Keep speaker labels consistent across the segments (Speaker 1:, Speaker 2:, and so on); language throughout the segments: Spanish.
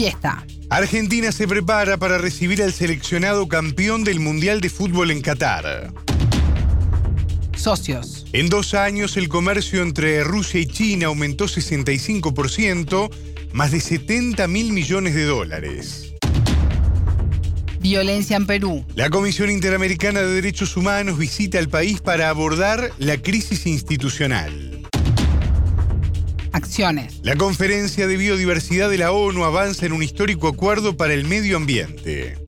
Speaker 1: Fiesta.
Speaker 2: Argentina se prepara para recibir al seleccionado campeón del Mundial de Fútbol en Qatar.
Speaker 1: Socios.
Speaker 2: En dos años el comercio entre Rusia y China aumentó 65%, más de 70 mil millones de dólares.
Speaker 1: Violencia en Perú.
Speaker 2: La Comisión Interamericana de Derechos Humanos visita el país para abordar la crisis institucional.
Speaker 1: Acciones.
Speaker 2: La Conferencia de Biodiversidad de la ONU avanza en un histórico acuerdo para el medio ambiente.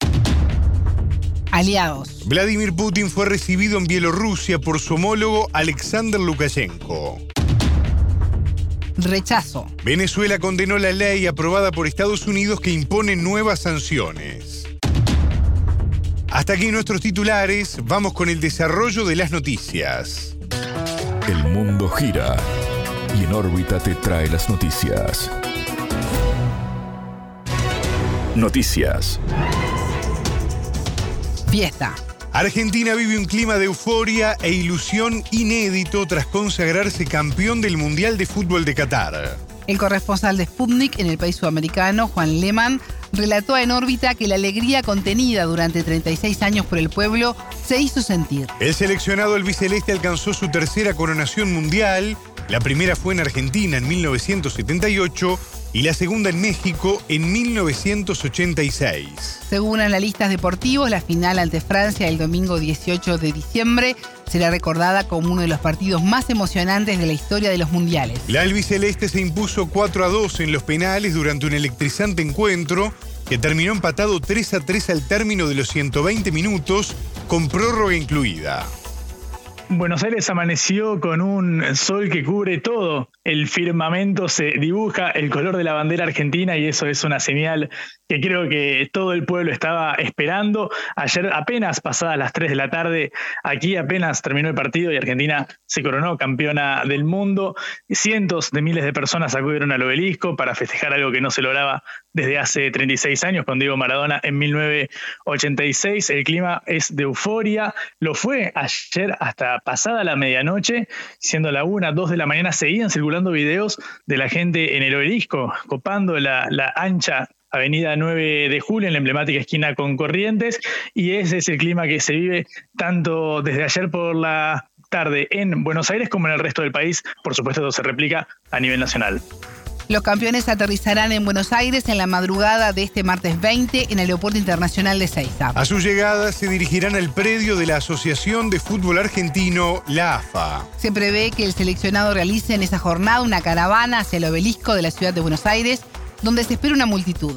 Speaker 1: Aliados.
Speaker 2: Vladimir Putin fue recibido en Bielorrusia por su homólogo Alexander Lukashenko.
Speaker 1: Rechazo.
Speaker 2: Venezuela condenó la ley aprobada por Estados Unidos que impone nuevas sanciones. Hasta aquí nuestros titulares, vamos con el desarrollo de las noticias.
Speaker 3: El mundo gira y en órbita te trae las noticias. Noticias.
Speaker 1: Fiesta.
Speaker 2: Argentina vive un clima de euforia e ilusión inédito tras consagrarse campeón del Mundial de Fútbol de Qatar.
Speaker 1: El corresponsal de Sputnik en el país sudamericano, Juan Lehmann, relató en órbita que la alegría contenida durante 36 años por el pueblo se hizo sentir.
Speaker 2: El seleccionado albiceleste alcanzó su tercera coronación mundial. La primera fue en Argentina en 1978 y la segunda en México en 1986.
Speaker 1: Según analistas deportivos, la final ante Francia el domingo 18 de diciembre será recordada como uno de los partidos más emocionantes de la historia de los mundiales.
Speaker 2: La albiceleste se impuso 4 a 2 en los penales durante un electrizante encuentro que terminó empatado 3 a 3 al término de los 120 minutos, con prórroga incluida.
Speaker 4: Buenos Aires amaneció con un sol que cubre todo. El firmamento se dibuja el color de la bandera argentina y eso es una señal que creo que todo el pueblo estaba esperando. Ayer apenas pasadas las 3 de la tarde, aquí apenas terminó el partido y Argentina se coronó campeona del mundo. Cientos de miles de personas acudieron al obelisco para festejar algo que no se lograba desde hace 36 años con Diego Maradona en 1986. El clima es de euforia. Lo fue ayer hasta pasada la medianoche, siendo la 1, 2 de la mañana, seguían circulando videos de la gente en el obelisco, copando la, ancha Avenida 9 de Julio, en la emblemática esquina con Corrientes, y ese es el clima que se vive tanto desde ayer por la tarde en Buenos Aires como en el resto del país. Por supuesto, todo se replica a nivel nacional.
Speaker 1: Los campeones aterrizarán en Buenos Aires en la madrugada de este martes 20 en el Aeropuerto Internacional de Seiza.
Speaker 2: A su llegada se dirigirán al predio de la Asociación de Fútbol Argentino, la AFA.
Speaker 1: Se prevé que el seleccionado realice en esa jornada una caravana hacia el obelisco de la ciudad de Buenos Aires, donde se espera una multitud.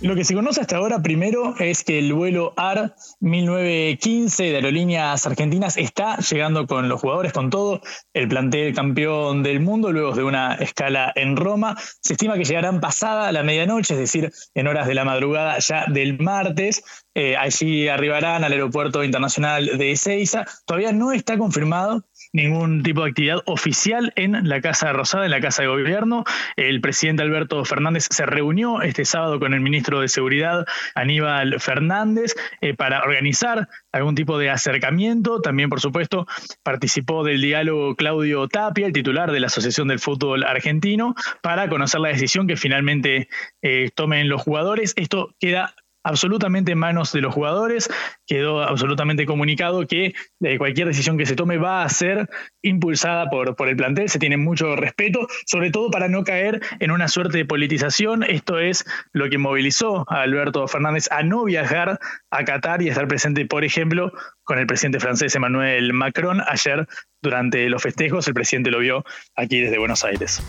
Speaker 4: Lo que se conoce hasta ahora primero es que el vuelo AR 1915 de Aerolíneas Argentinas está llegando con los jugadores, con todo el plantel campeón del mundo, luego de una escala en Roma. Se estima que llegarán pasada la medianoche, es decir, en horas de la madrugada ya del martes. Eh, allí arribarán al Aeropuerto Internacional de Ezeiza. Todavía no está confirmado ningún tipo de actividad oficial en la Casa Rosada, en la Casa de Gobierno. El presidente Alberto Fernández se reunió este sábado con el ministro de Seguridad, Aníbal Fernández, eh, para organizar algún tipo de acercamiento. También, por supuesto, participó del diálogo Claudio Tapia, el titular de la Asociación del Fútbol Argentino, para conocer la decisión que finalmente eh, tomen los jugadores. Esto queda absolutamente en manos de los jugadores. Quedó absolutamente comunicado que eh, cualquier decisión que se tome va a ser impulsada por, por el plantel. Se tiene mucho respeto, sobre todo para no caer en una suerte de politización. Esto es lo que movilizó a Alberto Fernández a no viajar a Qatar y estar presente, por ejemplo, con el presidente francés Emmanuel Macron. Ayer, durante los festejos, el presidente lo vio aquí desde Buenos Aires.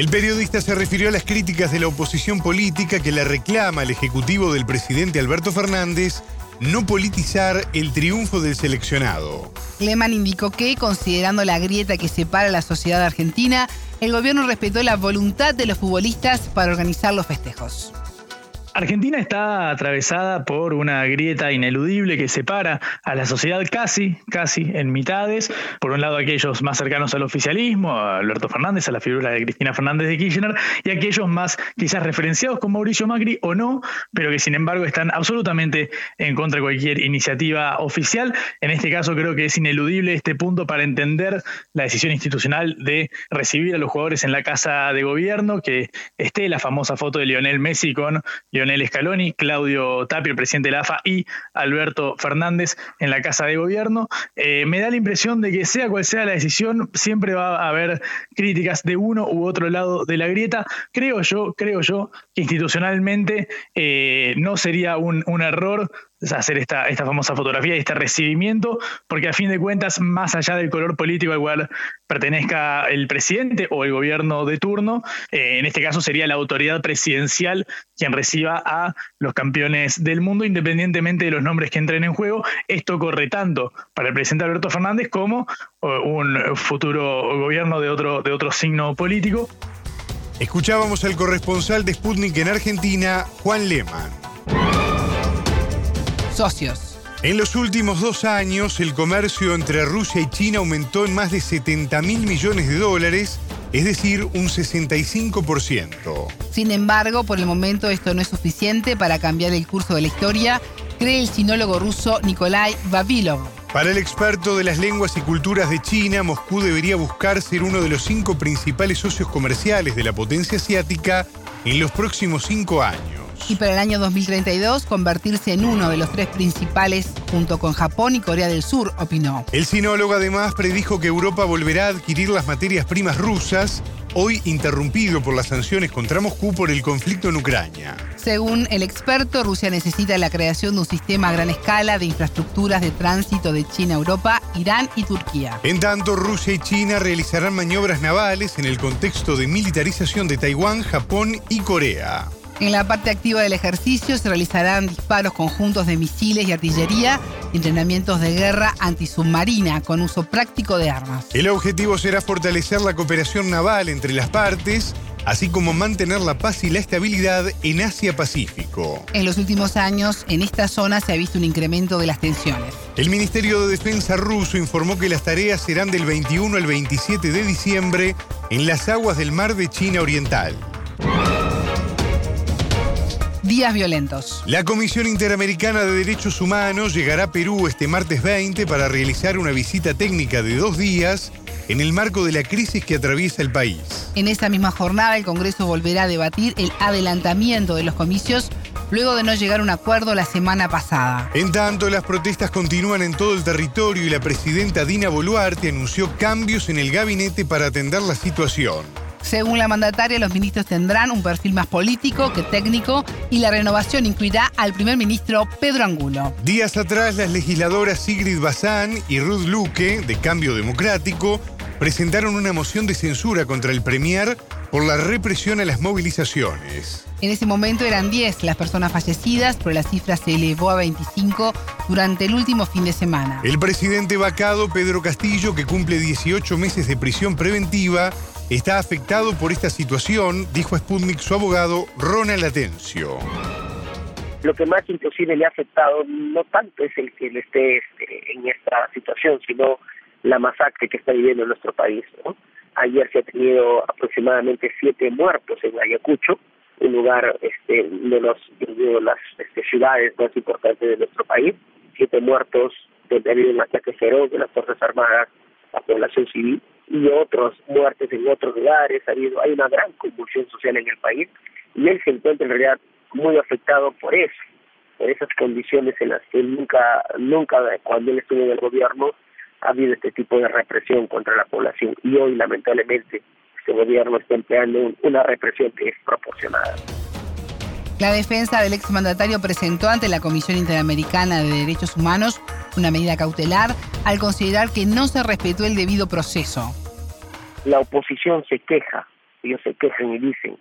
Speaker 2: El periodista se refirió a las críticas de la oposición política que le reclama al ejecutivo del presidente Alberto Fernández no politizar el triunfo del seleccionado.
Speaker 1: Lehmann indicó que, considerando la grieta que separa la sociedad argentina, el gobierno respetó la voluntad de los futbolistas para organizar los festejos.
Speaker 4: Argentina está atravesada por una grieta ineludible que separa a la sociedad casi, casi en mitades. Por un lado, aquellos más cercanos al oficialismo, a Alberto Fernández, a la figura de Cristina Fernández de Kirchner, y aquellos más quizás referenciados con Mauricio Macri o no, pero que sin embargo están absolutamente en contra de cualquier iniciativa oficial. En este caso, creo que es ineludible este punto para entender la decisión institucional de recibir a los jugadores en la casa de gobierno, que esté la famosa foto de Lionel Messi con Lionel Scaloni, Claudio Tapio, el presidente de la AFA, y Alberto Fernández en la Casa de Gobierno. Eh, me da la impresión de que sea cual sea la decisión, siempre va a haber críticas de uno u otro lado de la grieta. Creo yo, creo yo que institucionalmente eh, no sería un, un error hacer esta, esta famosa fotografía y este recibimiento, porque a fin de cuentas, más allá del color político al cual pertenezca el presidente o el gobierno de turno, eh, en este caso sería la autoridad presidencial quien reciba a los campeones del mundo, independientemente de los nombres que entren en juego. Esto corre tanto para el presidente Alberto Fernández como eh, un futuro gobierno de otro, de otro signo político.
Speaker 2: Escuchábamos al corresponsal de Sputnik en Argentina, Juan Lehmann
Speaker 1: socios.
Speaker 2: En los últimos dos años, el comercio entre Rusia y China aumentó en más de 70 mil millones de dólares, es decir, un 65%.
Speaker 1: Sin embargo, por el momento esto no es suficiente para cambiar el curso de la historia, cree el sinólogo ruso Nikolai Vavilov.
Speaker 2: Para el experto de las lenguas y culturas de China, Moscú debería buscar ser uno de los cinco principales socios comerciales de la potencia asiática en los próximos cinco años
Speaker 1: y para el año 2032 convertirse en uno de los tres principales junto con Japón y Corea del Sur, opinó.
Speaker 2: El sinólogo además predijo que Europa volverá a adquirir las materias primas rusas, hoy interrumpido por las sanciones contra Moscú por el conflicto en Ucrania.
Speaker 1: Según el experto, Rusia necesita la creación de un sistema a gran escala de infraestructuras de tránsito de China a Europa, Irán y Turquía.
Speaker 2: En tanto, Rusia y China realizarán maniobras navales en el contexto de militarización de Taiwán, Japón y Corea.
Speaker 1: En la parte activa del ejercicio se realizarán disparos conjuntos de misiles y artillería y entrenamientos de guerra antisubmarina con uso práctico de armas.
Speaker 2: El objetivo será fortalecer la cooperación naval entre las partes, así como mantener la paz y la estabilidad en Asia-Pacífico.
Speaker 1: En los últimos años, en esta zona se ha visto un incremento de las tensiones.
Speaker 2: El Ministerio de Defensa ruso informó que las tareas serán del 21 al 27 de diciembre en las aguas del mar de China Oriental
Speaker 1: días violentos.
Speaker 2: La Comisión Interamericana de Derechos Humanos llegará a Perú este martes 20 para realizar una visita técnica de dos días en el marco de la crisis que atraviesa el país.
Speaker 1: En esta misma jornada, el Congreso volverá a debatir el adelantamiento de los comicios luego de no llegar a un acuerdo la semana pasada.
Speaker 2: En tanto, las protestas continúan en todo el territorio y la presidenta Dina Boluarte anunció cambios en el gabinete para atender la situación.
Speaker 1: Según la mandataria, los ministros tendrán un perfil más político que técnico y la renovación incluirá al primer ministro Pedro Angulo.
Speaker 2: Días atrás, las legisladoras Sigrid Bazán y Ruth Luque, de Cambio Democrático, presentaron una moción de censura contra el Premier por la represión a las movilizaciones.
Speaker 1: En ese momento eran 10 las personas fallecidas, pero la cifra se elevó a 25 durante el último fin de semana.
Speaker 2: El presidente vacado, Pedro Castillo, que cumple 18 meses de prisión preventiva, está afectado por esta situación, dijo Sputnik su abogado Ronald Atencio.
Speaker 5: Lo que más imposible le ha afectado no tanto es el que él esté este, en esta situación, sino la masacre que está viviendo nuestro país. Ayer se ha tenido aproximadamente siete muertos en Ayacucho, un lugar este, de, los, de las este, ciudades más importantes de nuestro país, siete muertos habido un ataque feroz de las Fuerzas Armadas a población civil y otros muertes en otros lugares, ha habido, hay una gran convulsión social en el país y él se encuentra en realidad muy afectado por eso, por esas condiciones en las que nunca, nunca cuando él estuvo en el gobierno ha habido este tipo de represión contra la población y hoy lamentablemente este gobierno está empleando una represión que es proporcionada.
Speaker 1: La defensa del exmandatario presentó ante la Comisión Interamericana de Derechos Humanos una medida cautelar al considerar que no se respetó el debido proceso.
Speaker 5: La oposición se queja, ellos se quejan y dicen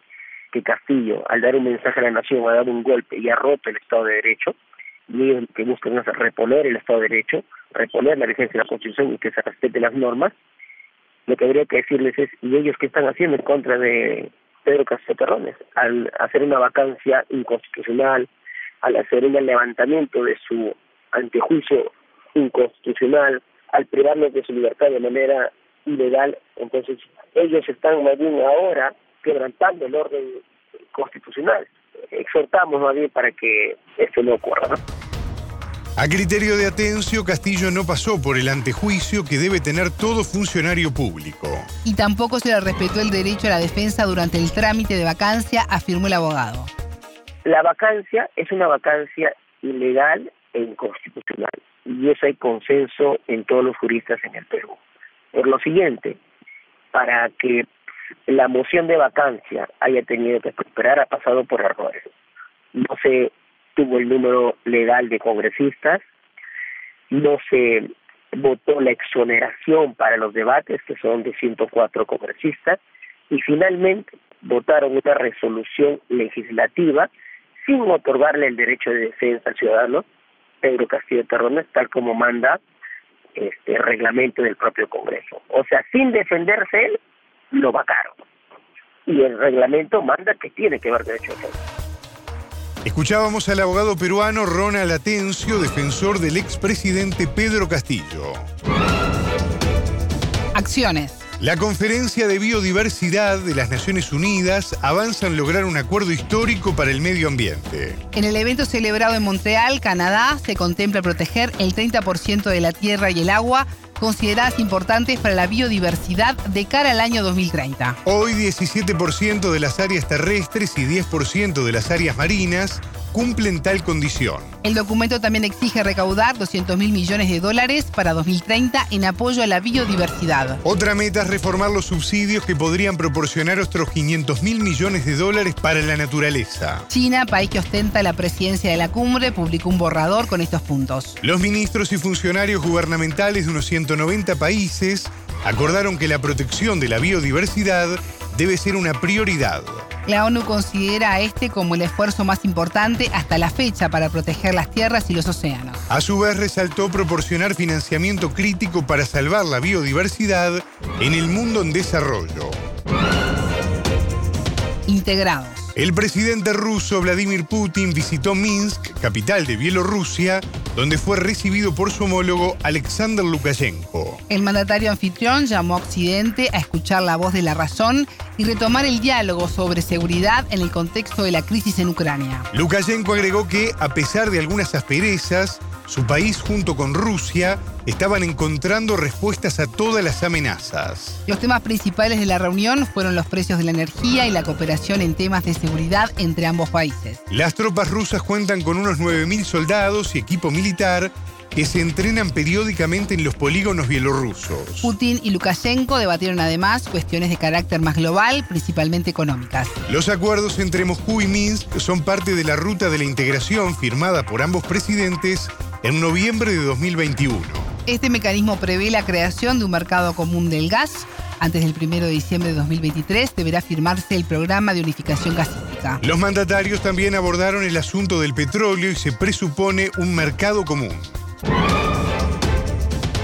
Speaker 5: que Castillo, al dar un mensaje a la nación, ha dado un golpe y ha roto el Estado de Derecho, y ellos que buscan es reponer el Estado de Derecho, reponer la vigencia de la Constitución y que se respeten las normas, lo que habría que decirles es, ¿y ellos qué están haciendo en contra de Pedro Castillo Terrones, al hacer una vacancia inconstitucional, al hacer un levantamiento de su antejuicio inconstitucional, al privarnos de su libertad de manera ilegal, entonces ellos están más bien ahora quebrantando el orden constitucional. Exhortamos más bien para que esto no ocurra.
Speaker 2: A criterio de Atencio, Castillo no pasó por el antejuicio que debe tener todo funcionario público.
Speaker 1: Y tampoco se le respetó el derecho a la defensa durante el trámite de vacancia, afirmó el abogado.
Speaker 5: La vacancia es una vacancia ilegal e inconstitucional. Y eso hay consenso en todos los juristas en el Perú. Por lo siguiente, para que la moción de vacancia haya tenido que prosperar ha pasado por errores. No se tuvo el número legal de congresistas, no se votó la exoneración para los debates, que son de 104 congresistas, y finalmente votaron una resolución legislativa sin otorgarle el derecho de defensa al ciudadano, Pedro Castillo Terrones, tal como manda este reglamento del propio Congreso. O sea, sin defenderse él, lo vacaron. Y el reglamento manda que tiene que haber derecho de defensa.
Speaker 2: Escuchábamos al abogado peruano Ronald Atencio, defensor del expresidente Pedro Castillo.
Speaker 1: Acciones.
Speaker 2: La Conferencia de Biodiversidad de las Naciones Unidas avanza en lograr un acuerdo histórico para el medio ambiente.
Speaker 1: En el evento celebrado en Montreal, Canadá, se contempla proteger el 30% de la tierra y el agua consideradas importantes para la biodiversidad de cara al año 2030.
Speaker 2: Hoy 17% de las áreas terrestres y 10% de las áreas marinas cumplen tal condición.
Speaker 1: El documento también exige recaudar 200 mil millones de dólares para 2030 en apoyo a la biodiversidad.
Speaker 2: Otra meta es reformar los subsidios que podrían proporcionar otros 500 mil millones de dólares para la naturaleza.
Speaker 1: China, país que ostenta la presidencia de la cumbre, publicó un borrador con estos puntos.
Speaker 2: Los ministros y funcionarios gubernamentales de unos 190 países acordaron que la protección de la biodiversidad debe ser una prioridad.
Speaker 1: La ONU considera a este como el esfuerzo más importante hasta la fecha para proteger las tierras y los océanos.
Speaker 2: A su vez resaltó proporcionar financiamiento crítico para salvar la biodiversidad en el mundo en desarrollo.
Speaker 1: Integrados.
Speaker 2: El presidente ruso Vladimir Putin visitó Minsk, capital de Bielorrusia, donde fue recibido por su homólogo Alexander Lukashenko.
Speaker 1: El mandatario anfitrión llamó a Occidente a escuchar la voz de la razón y retomar el diálogo sobre seguridad en el contexto de la crisis en Ucrania.
Speaker 2: Lukashenko agregó que, a pesar de algunas asperezas, su país junto con Rusia estaban encontrando respuestas a todas las amenazas.
Speaker 1: Los temas principales de la reunión fueron los precios de la energía y la cooperación en temas de seguridad entre ambos países.
Speaker 2: Las tropas rusas cuentan con unos 9.000 soldados y equipo militar que se entrenan periódicamente en los polígonos bielorrusos.
Speaker 1: Putin y Lukashenko debatieron además cuestiones de carácter más global, principalmente económicas.
Speaker 2: Los acuerdos entre Moscú y Minsk son parte de la ruta de la integración firmada por ambos presidentes en noviembre de 2021.
Speaker 1: Este mecanismo prevé la creación de un mercado común del gas. Antes del 1 de diciembre de 2023 deberá firmarse el programa de unificación gasística.
Speaker 2: Los mandatarios también abordaron el asunto del petróleo y se presupone un mercado común.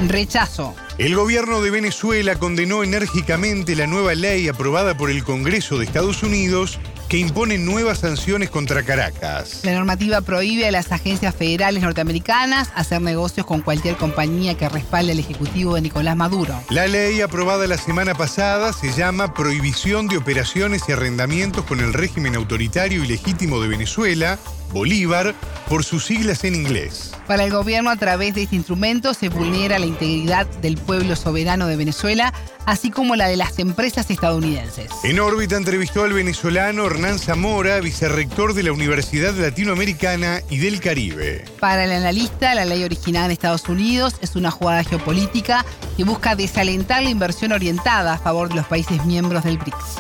Speaker 1: Rechazo.
Speaker 2: El gobierno de Venezuela condenó enérgicamente la nueva ley aprobada por el Congreso de Estados Unidos que impone nuevas sanciones contra Caracas.
Speaker 1: La normativa prohíbe a las agencias federales norteamericanas hacer negocios con cualquier compañía que respalde al Ejecutivo de Nicolás Maduro.
Speaker 2: La ley aprobada la semana pasada se llama Prohibición de Operaciones y Arrendamientos con el régimen autoritario y legítimo de Venezuela, Bolívar, por sus siglas en inglés.
Speaker 1: Para el gobierno, a través de este instrumento se vulnera la integridad del pueblo soberano de Venezuela, así como la de las empresas estadounidenses.
Speaker 2: En órbita entrevistó al venezolano Hernán Zamora, vicerrector de la Universidad Latinoamericana y del Caribe.
Speaker 1: Para el analista, la ley originada en Estados Unidos es una jugada geopolítica que busca desalentar la inversión orientada a favor de los países miembros del BRICS.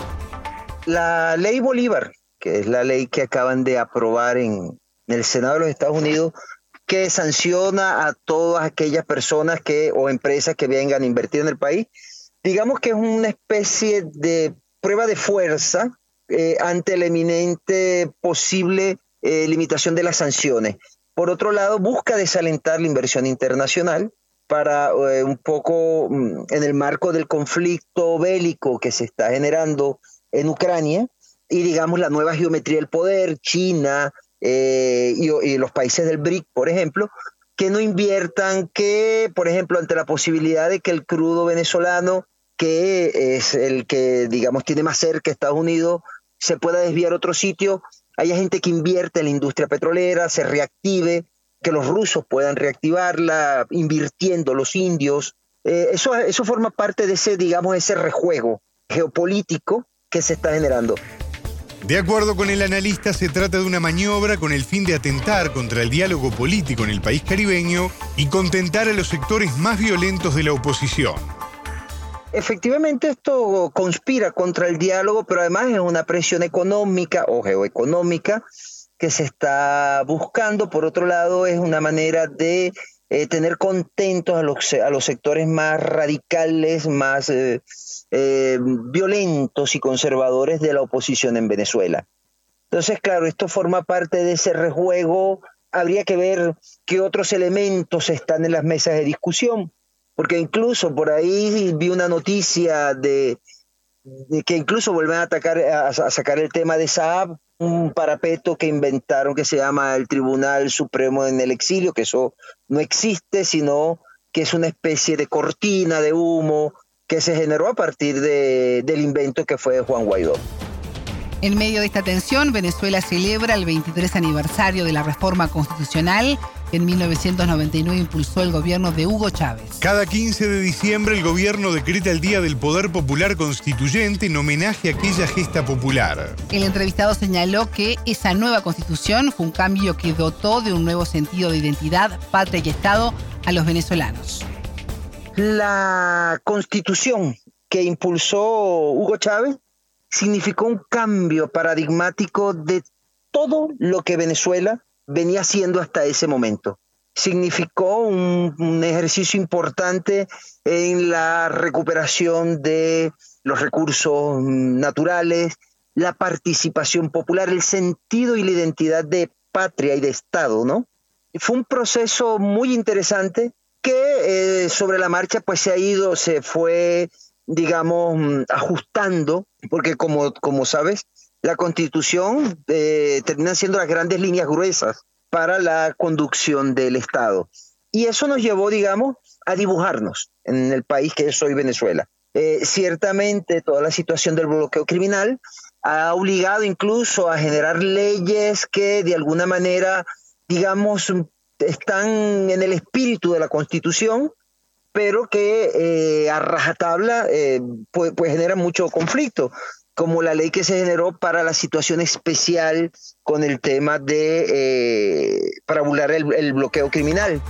Speaker 6: La ley Bolívar, que es la ley que acaban de aprobar en, el Senado de los Estados Unidos, que sanciona a todas aquellas personas que o empresas que vengan a invertir en el país. Digamos que es una especie de prueba de fuerza eh, ante la eminente posible eh, limitación de las sanciones. Por otro lado, busca desalentar la inversión internacional para eh, un poco mm, en el marco del conflicto bélico que se está generando en Ucrania, y digamos la nueva geometría del poder, China eh, y, los países del BRIC, por ejemplo, que no inviertan, que, por ejemplo, ante la posibilidad de que el crudo venezolano, que es el que, digamos, tiene más cerca Estados Unidos, se pueda desviar a otro sitio, haya gente que invierte en la industria petrolera, se reactive, que los rusos puedan reactivarla, invirtiendo los indios. Eh, eso, eso forma parte de ese, digamos, ese rejuego geopolítico que se está generando.
Speaker 2: De acuerdo con el analista, se trata de una maniobra con el fin de atentar contra el diálogo político en el país caribeño y contentar a los sectores más violentos de la oposición.
Speaker 6: Efectivamente, esto conspira contra el diálogo, pero además es una presión económica o geoeconómica que se está buscando. Por otro lado, es una manera de eh, tener contentos a los, a los sectores más radicales, más eh, eh, violentos y conservadores de la oposición en Venezuela. Entonces, claro, esto forma parte de ese rejuego. Habría que ver qué otros elementos están en las mesas de discusión, porque incluso por ahí vi una noticia de, que incluso vuelven a, atacar, a, a sacar el tema de Saab, un parapeto que inventaron que se llama el Tribunal Supremo en el Exilio, que eso no existe, sino que es una especie de cortina de humo que se generó a partir de, del invento que fue Juan Guaidó.
Speaker 1: En medio de esta tensión, Venezuela celebra el 23 aniversario de la reforma constitucional que en 1999 impulsó el gobierno de Hugo Chávez.
Speaker 2: Cada 15 de diciembre el gobierno decreta el Día del Poder Popular Constituyente en homenaje a aquella gesta popular.
Speaker 1: El entrevistado señaló que esa nueva constitución fue un cambio que dotó de un nuevo sentido de identidad, patria y Estado a los venezolanos.
Speaker 6: La constitución que impulsó Hugo Chávez significó un cambio paradigmático de todo lo que Venezuela venía haciendo hasta ese momento. Significó un, ejercicio importante en la recuperación de los recursos naturales, la participación popular, el sentido y la identidad de patria y de Estado, ¿no? Fue un proceso muy interesante que eh, sobre la marcha pues se ha ido, se fue, digamos, mm, ajustando, porque como, como sabes, la constitución eh, termina siendo las grandes líneas gruesas para la conducción del Estado. Y eso nos llevó, digamos, a dibujarnos en el país que soy Venezuela. Eh, ciertamente toda la situación del bloqueo criminal ha obligado incluso a generar leyes que de alguna manera, digamos, están en el espíritu de la Constitución, pero que eh, a rajatabla eh, pues, pues genera mucho conflicto, como la ley que se generó para la situación especial con el tema de eh, para burlar el, el bloqueo criminal.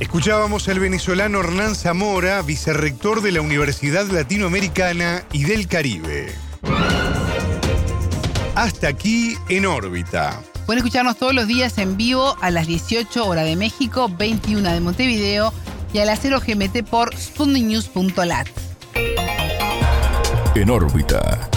Speaker 2: Escuchábamos al venezolano Hernán Zamora, vicerrector de la Universidad Latinoamericana y del Caribe. Hasta aquí en órbita.
Speaker 1: Pueden escucharnos todos los días en vivo a las 18 horas de México, 21 de Montevideo y a las 0 GMT por sputniknews.lat.
Speaker 3: En órbita.